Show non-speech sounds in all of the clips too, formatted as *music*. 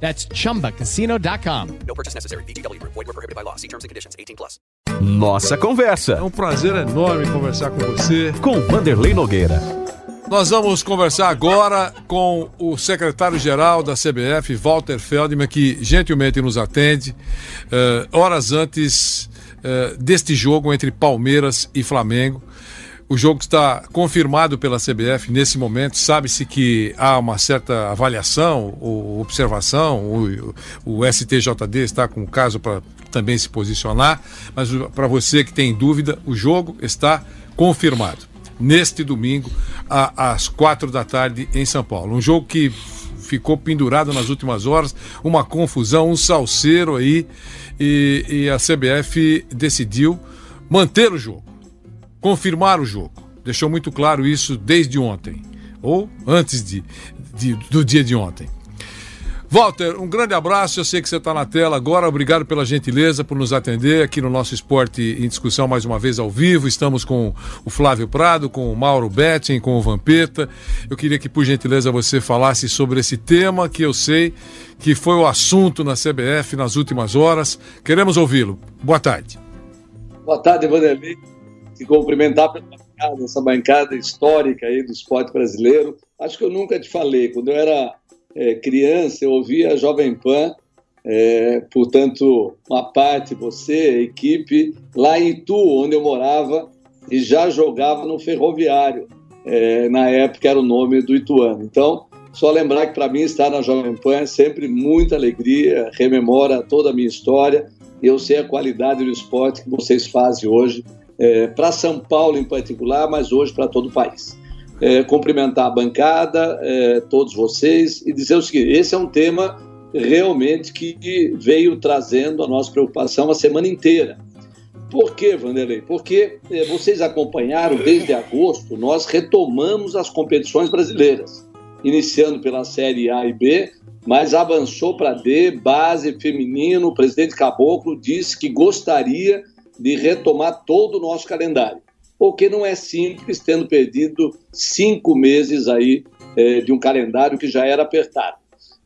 That's chumbacasino.com. No purchase necessary. VGW Group. Void were prohibited by law. See terms and conditions. 18 plus. Nossa É Conversa, um prazer enorme conversar com você. com Vanderlei Nogueira. Nós vamos conversar agora com o secretário-geral da CBF, Walter Feldman, que gentilmente nos atende, eh, horas antes eh, deste jogo entre Palmeiras e Flamengo. O jogo está confirmado pela CBF nesse momento. Sabe-se que há uma certa avaliação ou observação. O, o STJD está com o caso para também se posicionar. Mas para você que tem dúvida, o jogo está confirmado neste domingo, a- às quatro da tarde, em São Paulo. Um jogo que ficou pendurado nas últimas horas, uma confusão, um salseiro aí, e, e a CBF decidiu manter o jogo, confirmar o jogo. Deixou muito claro isso desde ontem, ou antes de, de- do dia de ontem. Walter, um grande abraço. Eu sei que você está na tela agora. Obrigado pela gentileza por nos atender aqui no nosso Esporte em Discussão, mais uma vez ao vivo. Estamos com o Flávio Prado, com o Mauro Betting, com o Vampeta. Eu queria que, por gentileza, você falasse sobre esse tema que eu sei que foi o assunto na CBF nas últimas horas. Queremos ouvi-lo. Boa tarde. Boa tarde, Vanderlei. Te cumprimentar pela bancada, essa bancada histórica aí do esporte brasileiro. Acho que eu nunca te falei. Quando eu era eh, criança, eu ouvia a Jovem Pan, eh, portanto, uma parte, você, equipe, lá em Itu, onde eu morava, e já jogava no Ferroviário. Eh, na época era o nome do Ituano. Então, só lembrar que para mim estar na Jovem Pan é sempre muita alegria, rememora toda a minha história. E eu sei a qualidade do esporte que vocês fazem hoje, para São Paulo em particular, mas hoje para todo o país. É, cumprimentar a bancada, é, todos vocês, e dizer o seguinte: esse é um tema realmente que veio trazendo a nossa preocupação a semana inteira. Por quê, Vanderlei? Porque é, vocês acompanharam desde agosto, nós retomamos as competições brasileiras, iniciando pela Série A e B, mas avançou para D, base feminino. O presidente Caboclo disse que gostaria de retomar todo o nosso calendário porque não é simples, tendo perdido cinco meses aí é, de um calendário que já era apertado.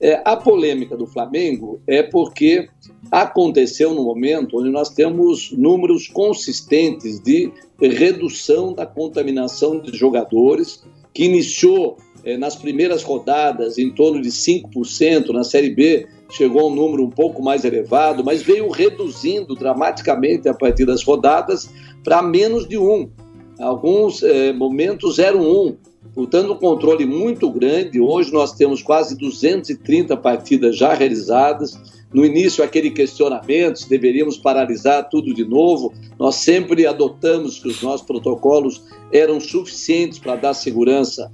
É, a polêmica do Flamengo é porque aconteceu no momento onde nós temos números consistentes de redução da contaminação de jogadores, que iniciou é, nas primeiras rodadas em torno de 5%, na Série B chegou a um número um pouco mais elevado, mas veio reduzindo dramaticamente a partir das rodadas para menos de um. Alguns eh, momentos 0,1. Portanto, um controle muito grande. Hoje nós temos quase 230 partidas já realizadas. No início, aquele questionamento se deveríamos paralisar tudo de novo. Nós sempre adotamos que os nossos protocolos eram suficientes para dar segurança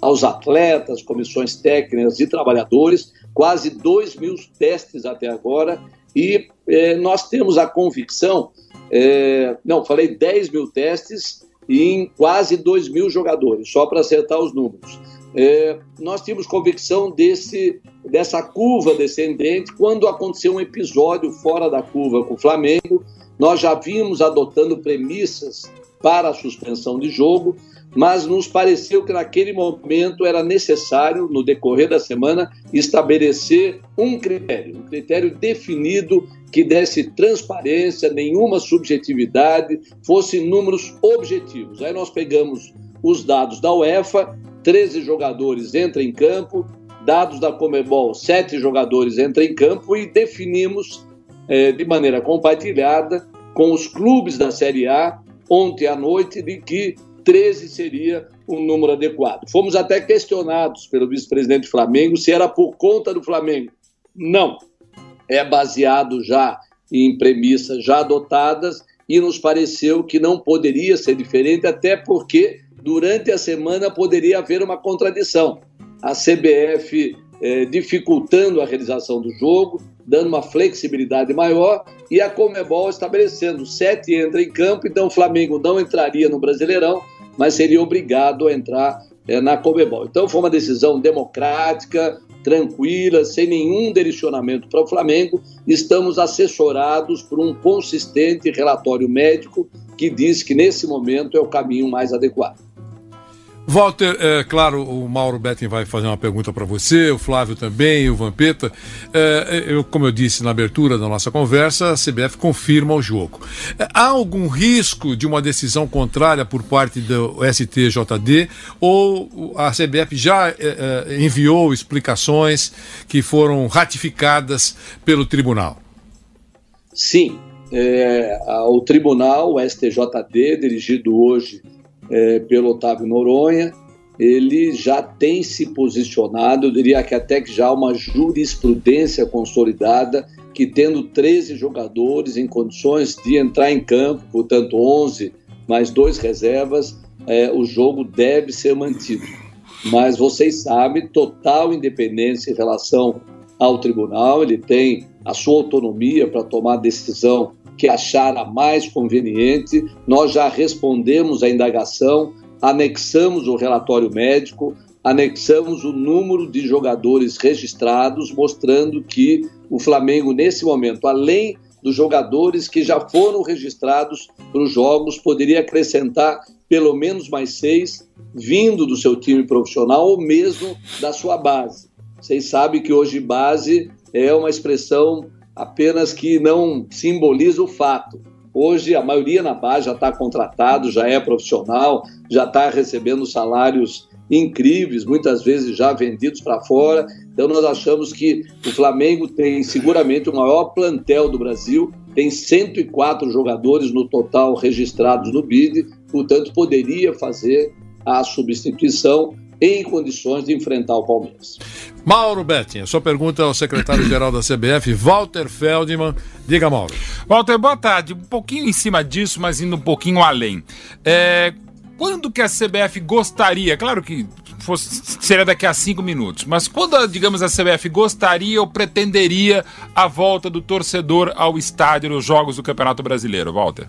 aos atletas, comissões técnicas e trabalhadores. Quase 2 mil testes até agora. E eh, nós temos a convicção é, não, falei 10 mil testes em quase 2 mil jogadores, só para acertar os números. É, nós tínhamos convicção desse, dessa curva descendente quando aconteceu um episódio fora da curva com o Flamengo. Nós já vimos adotando premissas para a suspensão de jogo, mas nos pareceu que naquele momento era necessário, no decorrer da semana, estabelecer um critério, um critério definido que desse transparência, nenhuma subjetividade, fosse números objetivos. Aí nós pegamos os dados da UEFA, 13 jogadores entram em campo, dados da Comebol, 7 jogadores entram em campo e definimos eh, de maneira compartilhada com os clubes da Série A, ontem à noite, de que 13 seria um número adequado. Fomos até questionados pelo vice-presidente do Flamengo se era por conta do Flamengo. Não. É baseado já em premissas já adotadas e nos pareceu que não poderia ser diferente, até porque durante a semana poderia haver uma contradição. A CBF eh, dificultando a realização do jogo, dando uma flexibilidade maior, e a Comebol estabelecendo sete entra em campo, então o Flamengo não entraria no Brasileirão, mas seria obrigado a entrar é, na Comebol. Então foi uma decisão democrática, tranquila, sem nenhum direcionamento para o Flamengo. Estamos assessorados por um consistente relatório médico que diz que nesse momento é o caminho mais adequado. Walter, é, claro, o Mauro Betting vai fazer uma pergunta para você, o Flávio também, o Vampeta. É, eu, como eu disse na abertura da nossa conversa, a CBF confirma o jogo. É, há algum risco de uma decisão contrária por parte do STJD ou a CBF já é, é, enviou explicações que foram ratificadas pelo tribunal? Sim, é, o tribunal, o STJD, dirigido hoje é, pelo Otávio Noronha, ele já tem se posicionado, eu diria que até que já há uma jurisprudência consolidada que tendo 13 jogadores em condições de entrar em campo, portanto 11 mais dois reservas, é, o jogo deve ser mantido. Mas vocês sabem, total independência em relação ao tribunal, ele tem a sua autonomia para tomar decisão que achar a mais conveniente. Nós já respondemos à indagação, anexamos o relatório médico, anexamos o número de jogadores registrados, mostrando que o Flamengo, nesse momento, além dos jogadores que já foram registrados para os jogos, poderia acrescentar pelo menos mais seis, vindo do seu time profissional ou mesmo da sua base. Vocês sabem que hoje base é uma expressão apenas que não simboliza o fato. Hoje, a maioria na base já está contratado, já é profissional, já está recebendo salários incríveis, muitas vezes já vendidos para fora. Então, nós achamos que o Flamengo tem seguramente o maior plantel do Brasil, tem 104 jogadores no total registrados no BID, portanto, poderia fazer a substituição em condições de enfrentar o Palmeiras. Mauro Betting, a sua pergunta ao secretário-geral da CBF, Walter Feldman. Diga, Mauro. Walter, boa tarde. Um pouquinho em cima disso, mas indo um pouquinho além. É, quando que a CBF gostaria, claro que fosse, seria daqui a cinco minutos, mas quando, digamos, a CBF gostaria ou pretenderia a volta do torcedor ao estádio nos Jogos do Campeonato Brasileiro, Walter?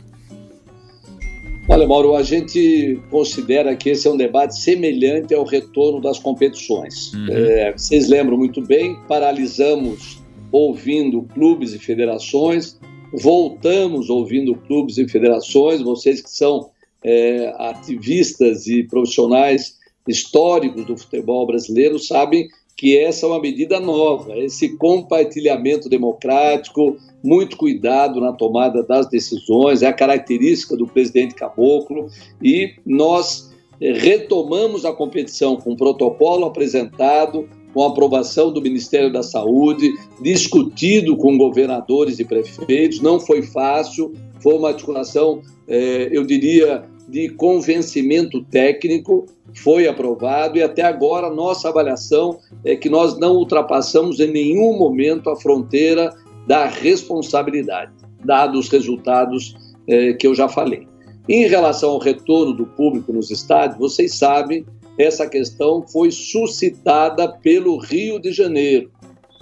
Olha, Mauro, a gente considera que esse é um debate semelhante ao retorno das competições. Uhum. É, vocês lembram muito bem, paralisamos ouvindo clubes e federações, voltamos ouvindo clubes e federações, vocês que são é, ativistas e profissionais históricos do futebol brasileiro sabem que essa é uma medida nova, esse compartilhamento democrático, muito cuidado na tomada das decisões, é a característica do presidente Caboclo, e nós eh, retomamos a competição com um protocolo apresentado, com aprovação do Ministério da Saúde, discutido com governadores e prefeitos, não foi fácil, foi uma articulação, eh, eu diria, de convencimento técnico, foi aprovado e até agora nossa avaliação é que nós não ultrapassamos em nenhum momento a fronteira da responsabilidade, dados os resultados é, que eu já falei. Em relação ao retorno do público nos estádios, vocês sabem, essa questão foi suscitada pelo Rio de Janeiro,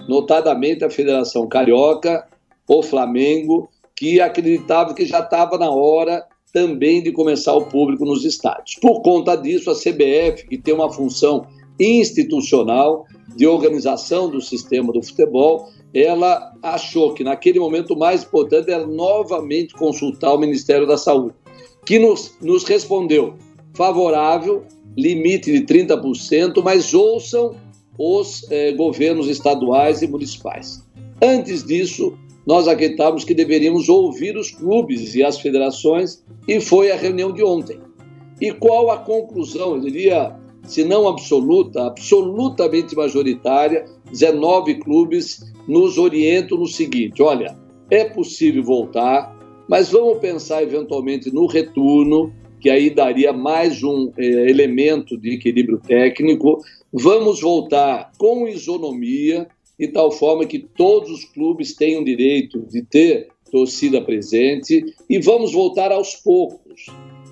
notadamente a Federação Carioca, o Flamengo, que acreditava que já estava na hora também de começar o público nos estádios. Por conta disso, a CBF, que tem uma função institucional de organização do sistema do futebol, ela achou que naquele momento o mais importante era novamente consultar o Ministério da Saúde, que nos, nos respondeu favorável, limite de 30%, mas ouçam os eh, governos estaduais e municipais. Antes disso, nós acreditávamos que deveríamos ouvir os clubes e as federações, e foi a reunião de ontem. E qual a conclusão? Eu diria, se não absoluta, absolutamente majoritária, 19 clubes nos orientam no seguinte: olha, é possível voltar, mas vamos pensar eventualmente no retorno, que aí daria mais um eh, elemento de equilíbrio técnico. Vamos voltar com isonomia, de tal forma que todos os clubes tenham direito de ter torcida presente e vamos voltar aos poucos,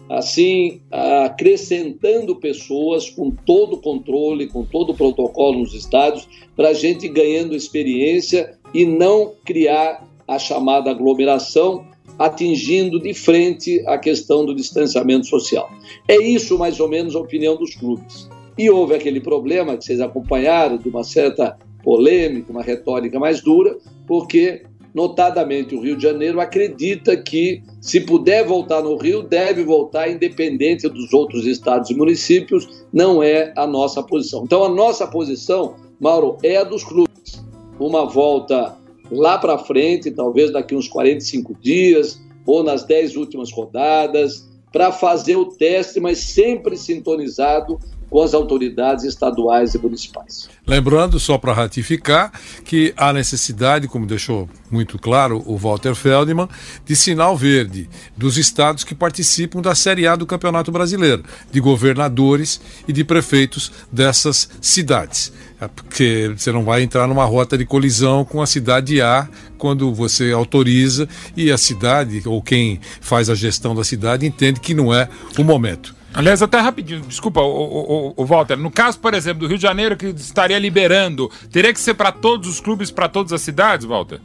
assim, acrescentando pessoas com todo o controle, com todo o protocolo nos estádios, para a gente ganhando experiência e não criar a chamada aglomeração, atingindo de frente a questão do distanciamento social. É isso, mais ou menos, a opinião dos clubes. E houve aquele problema que vocês acompanharam, de uma certa polêmica, uma retórica mais dura, porque, notadamente, o Rio de Janeiro acredita que, se puder voltar no Rio, deve voltar independente dos outros estados e municípios, não é a nossa posição. Então, a nossa posição, Mauro, é a dos clubes. Uma volta lá para frente, talvez daqui uns 45 dias, ou nas 10 últimas rodadas, para fazer o teste, mas sempre sintonizado com as autoridades estaduais e municipais. Lembrando, só para ratificar, que há necessidade, como deixou muito claro o Walter Feldman, de sinal verde dos estados que participam da Série A do Campeonato Brasileiro, de governadores e de prefeitos dessas cidades. É porque você não vai entrar numa rota de colisão com a cidade A quando você autoriza e a cidade ou quem faz a gestão da cidade entende que não é o momento. Aliás, até rapidinho, desculpa, o, o, o, Walter. No caso, por exemplo, do Rio de Janeiro, que estaria liberando, teria que ser para todos os clubes, para todas as cidades, Walter?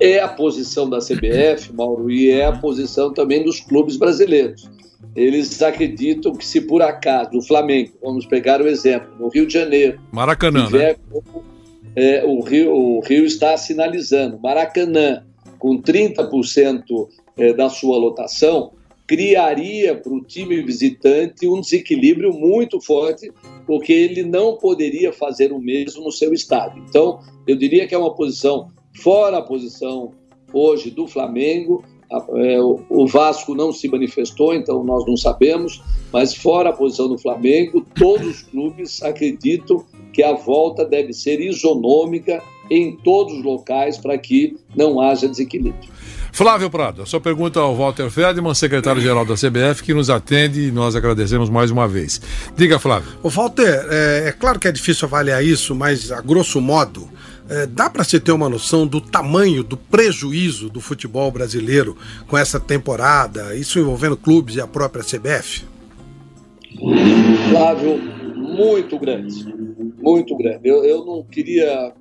É a posição da CBF, *laughs* Mauro, e é a posição também dos clubes brasileiros. Eles acreditam que se por acaso o Flamengo, vamos pegar o exemplo, no Rio de Janeiro, Maracanã, tiver, né? é, o, Rio, o Rio está sinalizando, Maracanã, com 30% é, da sua lotação, criaria para o time visitante um desequilíbrio muito forte, porque ele não poderia fazer o mesmo no seu estádio. Então, eu diria que é uma posição fora a posição hoje do Flamengo. É, o Vasco não se manifestou, então nós não sabemos, mas fora a posição do Flamengo, todos os clubes acreditam que a volta deve ser isonômica em todos os locais para que não haja desequilíbrio. Flávio Prado, a sua pergunta ao Walter Ferdman, secretário-geral da CBF, que nos atende e nós agradecemos mais uma vez. Diga, Flávio. O Walter, é, é claro que é difícil avaliar isso, mas a grosso modo, é, dá para se ter uma noção do tamanho do prejuízo do futebol brasileiro com essa temporada, isso envolvendo clubes e a própria CBF? Flávio, muito grande, muito grande. Eu, eu não queria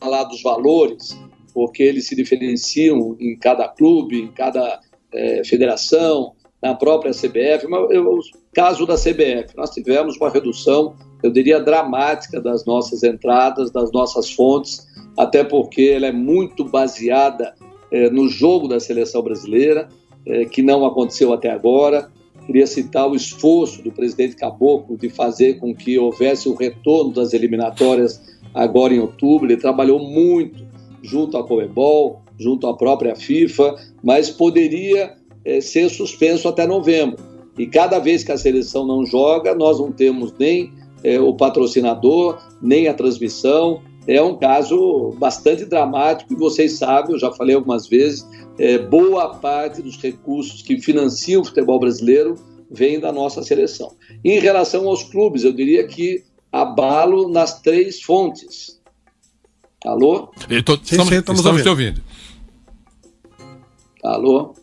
falar dos valores, porque eles se diferenciam em cada clube, em cada é, federação, na própria CBF. Mas o caso da CBF, nós tivemos uma redução, eu diria, dramática das nossas entradas, das nossas fontes, até porque ela é muito baseada é, no jogo da seleção brasileira, é, que não aconteceu até agora. Queria citar o esforço do presidente Caboclo de fazer com que houvesse o retorno das eliminatórias agora em outubro. Ele trabalhou muito junto à Comebol, junto à própria FIFA, mas poderia é, ser suspenso até novembro. E cada vez que a seleção não joga, nós não temos nem é, o patrocinador, nem a transmissão. É um caso bastante dramático e vocês sabem, eu já falei algumas vezes, é, boa parte dos recursos que financiam o futebol brasileiro vem da nossa seleção. Em relação aos clubes, eu diria que abalo nas três fontes. Alô? Tô, estamos, sim, sim, estamos, estamos te ouvindo. Alô?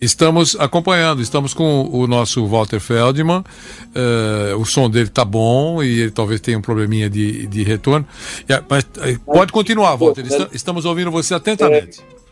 Estamos acompanhando, estamos com o nosso Walter Feldman. Uh, o som dele está bom e ele talvez tenha um probleminha de, de retorno. Yeah, mas uh, pode continuar, Walter. Estamos ouvindo você atentamente. É,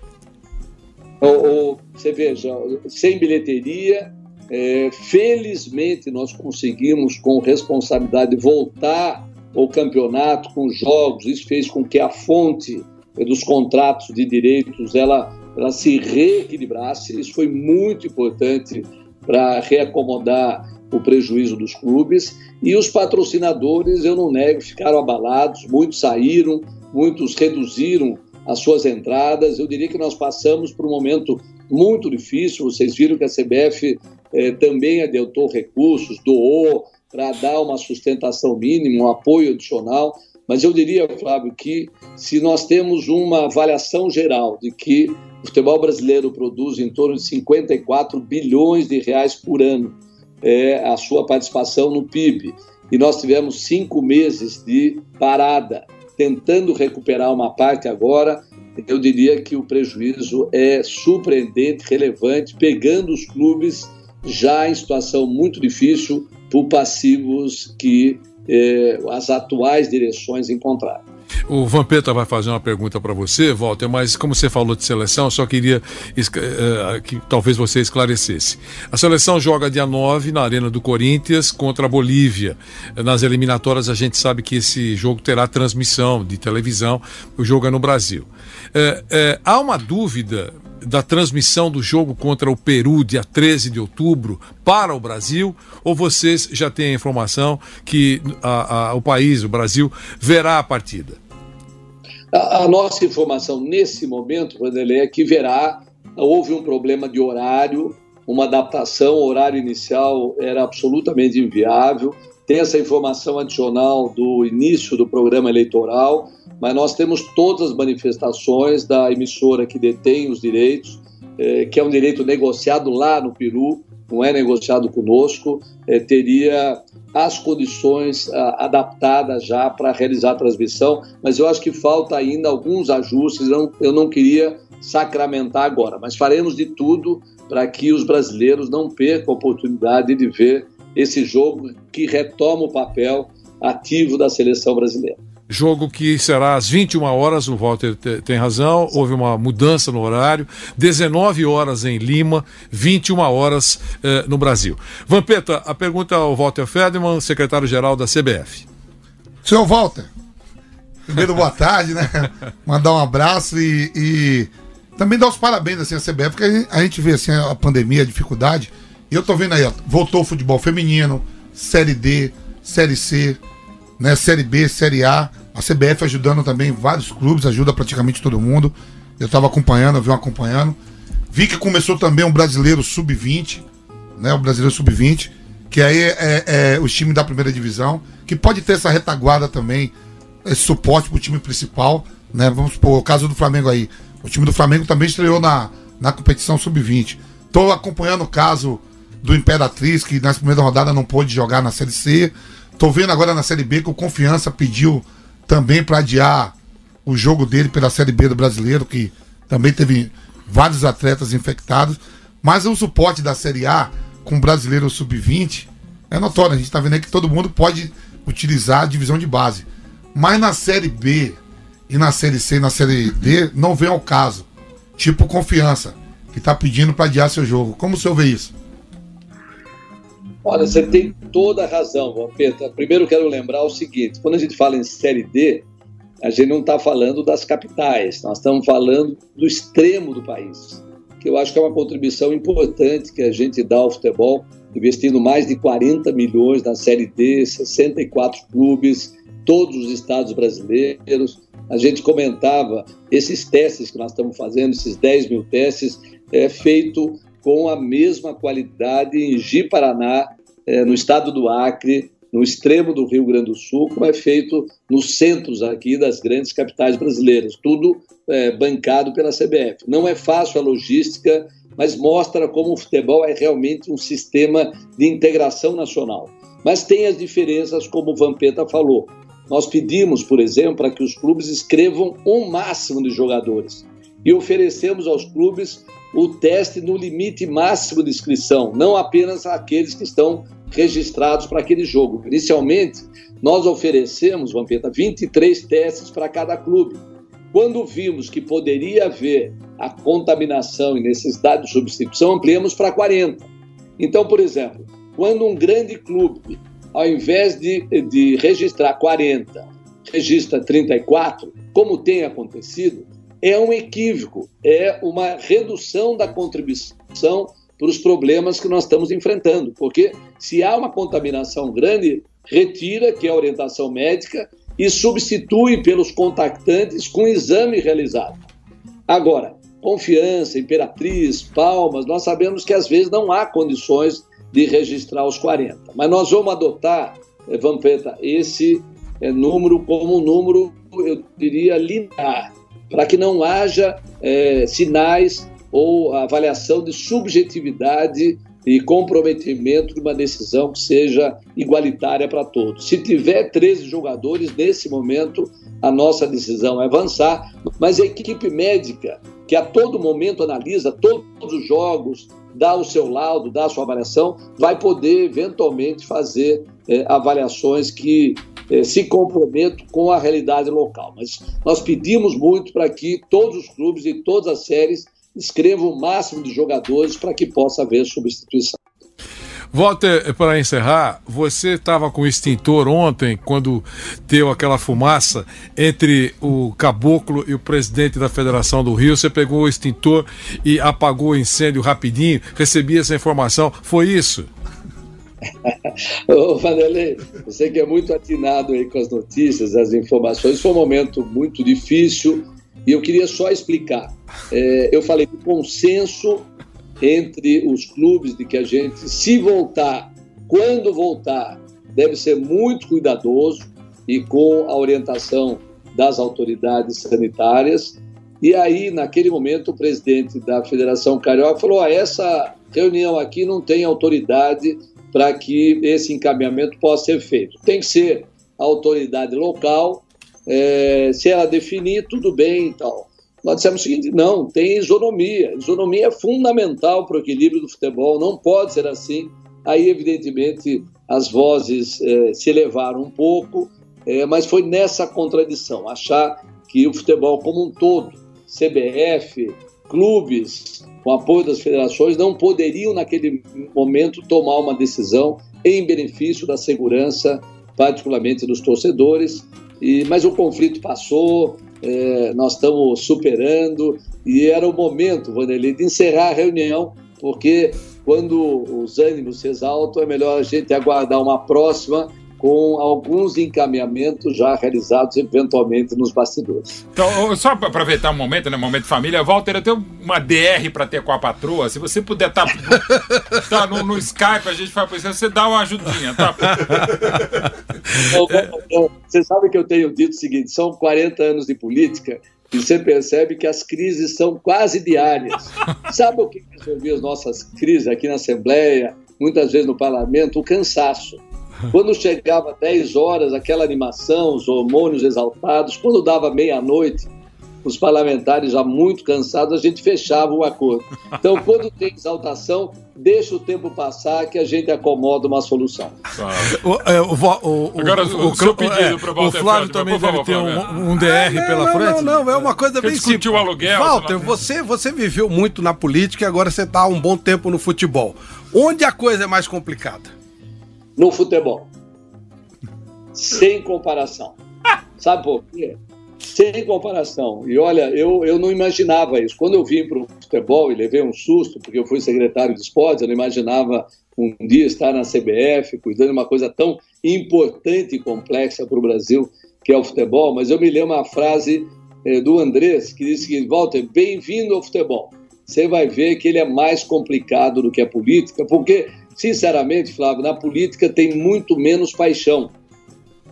você veja, sem bilheteria, é, felizmente nós conseguimos, com responsabilidade, voltar o campeonato com jogos, isso fez com que a fonte dos contratos de direitos ela, ela se reequilibrasse, isso foi muito importante para reacomodar o prejuízo dos clubes. E os patrocinadores, eu não nego, ficaram abalados, muitos saíram, muitos reduziram as suas entradas. Eu diria que nós passamos por um momento muito difícil. Vocês viram que a CBF eh, também adiantou recursos, doou, para dar uma sustentação mínima, um apoio adicional. Mas eu diria, Flávio, que se nós temos uma avaliação geral de que o futebol brasileiro produz em torno de 54 bilhões de reais por ano é, a sua participação no PIB, e nós tivemos cinco meses de parada, tentando recuperar uma parte agora, eu diria que o prejuízo é surpreendente, relevante, pegando os clubes já em situação muito difícil, por passivos que eh, as atuais direções encontraram. O Vampeta vai fazer uma pergunta para você, Walter, mas como você falou de seleção, eu só queria uh, que talvez você esclarecesse. A seleção joga dia 9 na Arena do Corinthians contra a Bolívia. Nas eliminatórias a gente sabe que esse jogo terá transmissão de televisão, o jogo é no Brasil. Uh, uh, há uma dúvida da transmissão do jogo contra o Peru, dia 13 de outubro, para o Brasil? Ou vocês já têm a informação que a, a, o país, o Brasil, verá a partida? A, nossa informação nesse momento, Vanderlei, é que verá. Houve um problema de horário, uma adaptação, o horário inicial era absolutamente inviável. Tem essa informação adicional do início do programa eleitoral mas nós temos todas as manifestações da emissora que detém os direitos, eh, que é um direito negociado lá no Peru, não é negociado conosco, eh, teria as condições ah, adaptadas já para realizar a transmissão, mas eu acho que falta ainda alguns ajustes, não, eu não queria sacramentar agora, mas faremos de tudo para que os brasileiros não percam a oportunidade de ver esse jogo que retoma o papel ativo da seleção brasileira. Jogo que será às 21 horas, o Walter tem razão, houve uma mudança no horário, 19 horas em Lima, 21 horas eh, no Brasil. Vampeta, a pergunta ao Walter Federman, secretário-geral da CBF. Senhor Walter, primeiro boa tarde, né? *laughs* Mandar um abraço e, e, também dar os parabéns assim, à CBF, porque a gente vê assim, a pandemia, a dificuldade. E eu tô vendo aí, ó, voltou o futebol feminino, Série D, Série C, né? Série B, Série A. A CBF ajudando também vários clubes, ajuda praticamente todo mundo. Eu estava acompanhando, eu vi acompanhando. Vi que começou também um brasileiro sub-20, né? O brasileiro sub-20, que aí é, é, é o time da primeira divisão, que pode ter essa retaguarda também, esse suporte para o time principal, né? Vamos supor, o caso do Flamengo aí. O time do Flamengo também estreou na, na competição sub-20. Estou acompanhando o caso do Imperatriz, que na primeira rodada não pôde jogar na Série C. Tô vendo agora na Série B que o Confiança pediu também para adiar o jogo dele pela Série B do Brasileiro, que também teve vários atletas infectados. Mas o suporte da Série A com o Brasileiro Sub-20 é notório. A gente está vendo aí que todo mundo pode utilizar a divisão de base. Mas na Série B e na Série C e na Série D não vem ao caso. Tipo Confiança, que está pedindo para adiar seu jogo. Como o senhor vê isso? Olha, você tem toda a razão, Vampeta. Primeiro quero lembrar o seguinte: quando a gente fala em Série D, a gente não está falando das capitais, nós estamos falando do extremo do país, que eu acho que é uma contribuição importante que a gente dá ao futebol, investindo mais de 40 milhões na Série D, 64 clubes, todos os estados brasileiros. A gente comentava esses testes que nós estamos fazendo, esses 10 mil testes, é feito com a mesma qualidade em Ji-Paraná, é, no estado do Acre, no extremo do Rio Grande do Sul, como é feito nos centros aqui das grandes capitais brasileiras, tudo é, bancado pela CBF. Não é fácil a logística, mas mostra como o futebol é realmente um sistema de integração nacional. Mas tem as diferenças, como o Vampeta falou. Nós pedimos, por exemplo, para que os clubes escrevam um máximo de jogadores e oferecemos aos clubes o teste no limite máximo de inscrição, não apenas aqueles que estão registrados para aquele jogo. Inicialmente, nós oferecemos, Vampeta, 23 testes para cada clube. Quando vimos que poderia haver a contaminação e necessidade de substituição, ampliamos para 40. Então, por exemplo, quando um grande clube, ao invés de, de registrar 40, registra 34, como tem acontecido, é um equívoco, é uma redução da contribuição para os problemas que nós estamos enfrentando, porque se há uma contaminação grande, retira, que é a orientação médica, e substitui pelos contactantes com exame realizado. Agora, confiança, imperatriz, palmas, nós sabemos que às vezes não há condições de registrar os 40, mas nós vamos adotar, eh, Vampeta, esse é, número como um número, eu diria, linear para que não haja é, sinais ou avaliação de subjetividade e comprometimento de uma decisão que seja igualitária para todos. Se tiver 13 jogadores, nesse momento, a nossa decisão é avançar, mas a equipe médica, que a todo momento analisa todos os jogos, dá o seu laudo, dá a sua avaliação, vai poder eventualmente fazer é, avaliações que eh, se comprometo com a realidade local. Mas nós pedimos muito para que todos os clubes e todas as séries escrevam o máximo de jogadores para que possa haver substituição. Walter, para encerrar, você estava com o extintor ontem, quando deu aquela fumaça entre o caboclo e o presidente da Federação do Rio. Você pegou o extintor e apagou o incêndio rapidinho. Recebi essa informação. Foi isso? *laughs* Ô, Vanderlei, você que é muito atinado aí com as notícias, as informações, foi um momento muito difícil e eu queria só explicar. É, eu falei do consenso entre os clubes de que a gente, se voltar, quando voltar, deve ser muito cuidadoso e com a orientação das autoridades sanitárias. E aí, naquele momento, o presidente da Federação Carioca falou: ah, essa reunião aqui não tem autoridade para que esse encaminhamento possa ser feito. Tem que ser a autoridade local, é, se ela definir, tudo bem e tal. Nós dissemos o seguinte: não, tem isonomia. Isonomia é fundamental para o equilíbrio do futebol, não pode ser assim. Aí, evidentemente, as vozes eh, se elevaram um pouco, eh, mas foi nessa contradição achar que o futebol como um todo, CBF, clubes, com apoio das federações, não poderiam, naquele momento, tomar uma decisão em benefício da segurança, particularmente dos torcedores. E, mas o conflito passou, é, nós estamos superando e era o momento, Vanderlei, de encerrar a reunião, porque quando os ânimos se exaltam, é melhor a gente aguardar uma próxima com alguns encaminhamentos já realizados eventualmente nos bastidores. Então, só para aproveitar um momento, né, momento família, Walter, eu tenho uma DR para ter com a patroa, se você puder estar tá, *laughs* tá no, no, Skype, a gente vai para você dá uma ajudinha, tá? Você sabe que eu tenho dito o seguinte, são 40 anos de política e você percebe que as crises são quase diárias. *laughs* Sabe o que resolvia as nossas crises aqui na Assembleia, muitas vezes no Parlamento? O cansaço. Quando chegava 10 horas, aquela animação, os hormônios exaltados, quando dava meia-noite, os parlamentares já muito cansados, a gente fechava o acordo. Então, quando tem exaltação, deixa o tempo passar que a gente acomoda uma solução. O, é, o, o, Agora, o, o, seu pedido é, para o Flávio também deve ter um, um DR não, pela não, frente? Não, não, é uma coisa bem simples. o aluguel. Walter, você, você viveu muito na política e agora você está há um bom tempo no futebol. Onde a coisa é mais complicada? No futebol. Sem comparação. Sabe por quê? sem comparação. E olha, eu, eu não imaginava isso. Quando eu vim para o futebol e levei um susto, porque eu fui secretário de esportes, eu não imaginava um dia estar na CBF, cuidando de uma coisa tão importante e complexa para o Brasil, que é o futebol. Mas eu me lembro uma frase eh, do Andrés, que disse que, Walter, bem-vindo ao futebol. Você vai ver que ele é mais complicado do que a política, porque, sinceramente, Flávio, na política tem muito menos paixão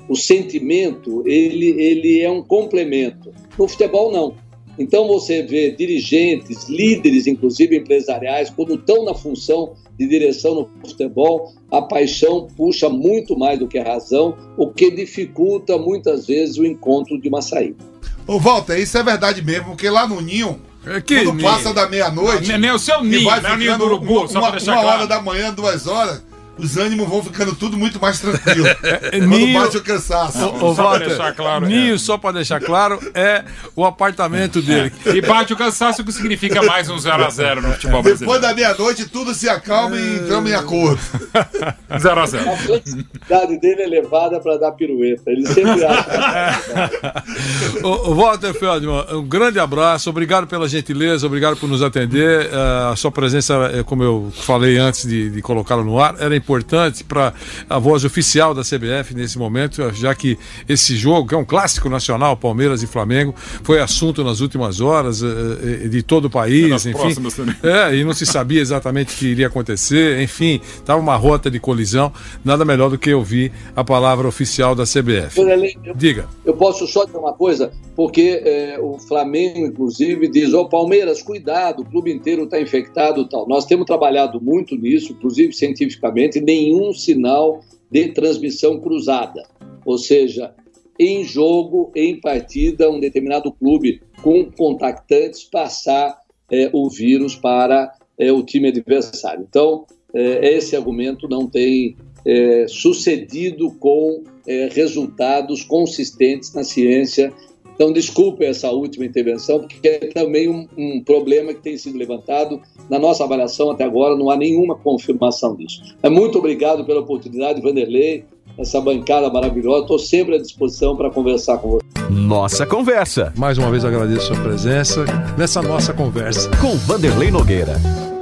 o sentimento ele, ele é um complemento. No futebol, não. Então você vê dirigentes, líderes, inclusive empresariais, quando estão na função de direção no futebol, a paixão puxa muito mais do que a razão, o que dificulta muitas vezes o encontro de uma saída. Ô, Walter, isso é verdade mesmo, porque lá no Ninho, é que quando passa da meia-noite. Nem o seu ninho, vai ficando ninho do urubu, uma, uma claro. hora da manhã, duas horas os ânimos vão ficando tudo muito mais tranquilo. *laughs* É, quando Ninho, bate o cansaço. O, o, só Walter, deixar claro, Ninho, é. só para deixar claro, é o apartamento dele. E bate o cansaço, que significa mais um 0x0 no futebol brasileiro. Depois da meia-noite, tudo se acalma e entramos em acordo. *laughs* 0x0. A flexibilidade dele é elevada para dar pirueta. Ele sempre acha. o, o *laughs* Walter Feldman, um grande abraço, obrigado pela gentileza, obrigado por nos atender. Uh, a sua presença, eh, como eu falei antes de, de colocá-lo no ar, era importante para a voz oficial da CBF nesse momento, já que esse jogo, que é um clássico nacional, Palmeiras e Flamengo, foi assunto nas últimas horas eh, eh, de todo o país, enfim. É, e não se sabia exatamente o que iria acontecer, enfim, estava uma rota de colisão. Nada melhor do que ouvir a palavra oficial da CBF. Eu, Diga. Eu posso só dizer uma coisa, porque é, o Flamengo, inclusive, diz: Ô oh, Palmeiras, cuidado, o clube inteiro está infectado e tal. Nós temos trabalhado muito nisso, inclusive cientificamente nenhum sinal de transmissão cruzada. Ou seja, em jogo, em partida, um determinado clube com contactantes passar é, o vírus para é, o time adversário. Então, é, esse argumento não tem é, sucedido com é, resultados consistentes na ciência. Então, desculpe essa última intervenção, porque é também um, um, problema que tem sido levantado. Na nossa avaliação até agora, não há nenhuma confirmação disso. É muito obrigado pela oportunidade, Vanderlei, essa bancada maravilhosa. Estou sempre à disposição para conversar com você. Nossa Conversa. Mais uma vez agradeço a sua presença nessa nossa conversa. Com Vanderlei Nogueira.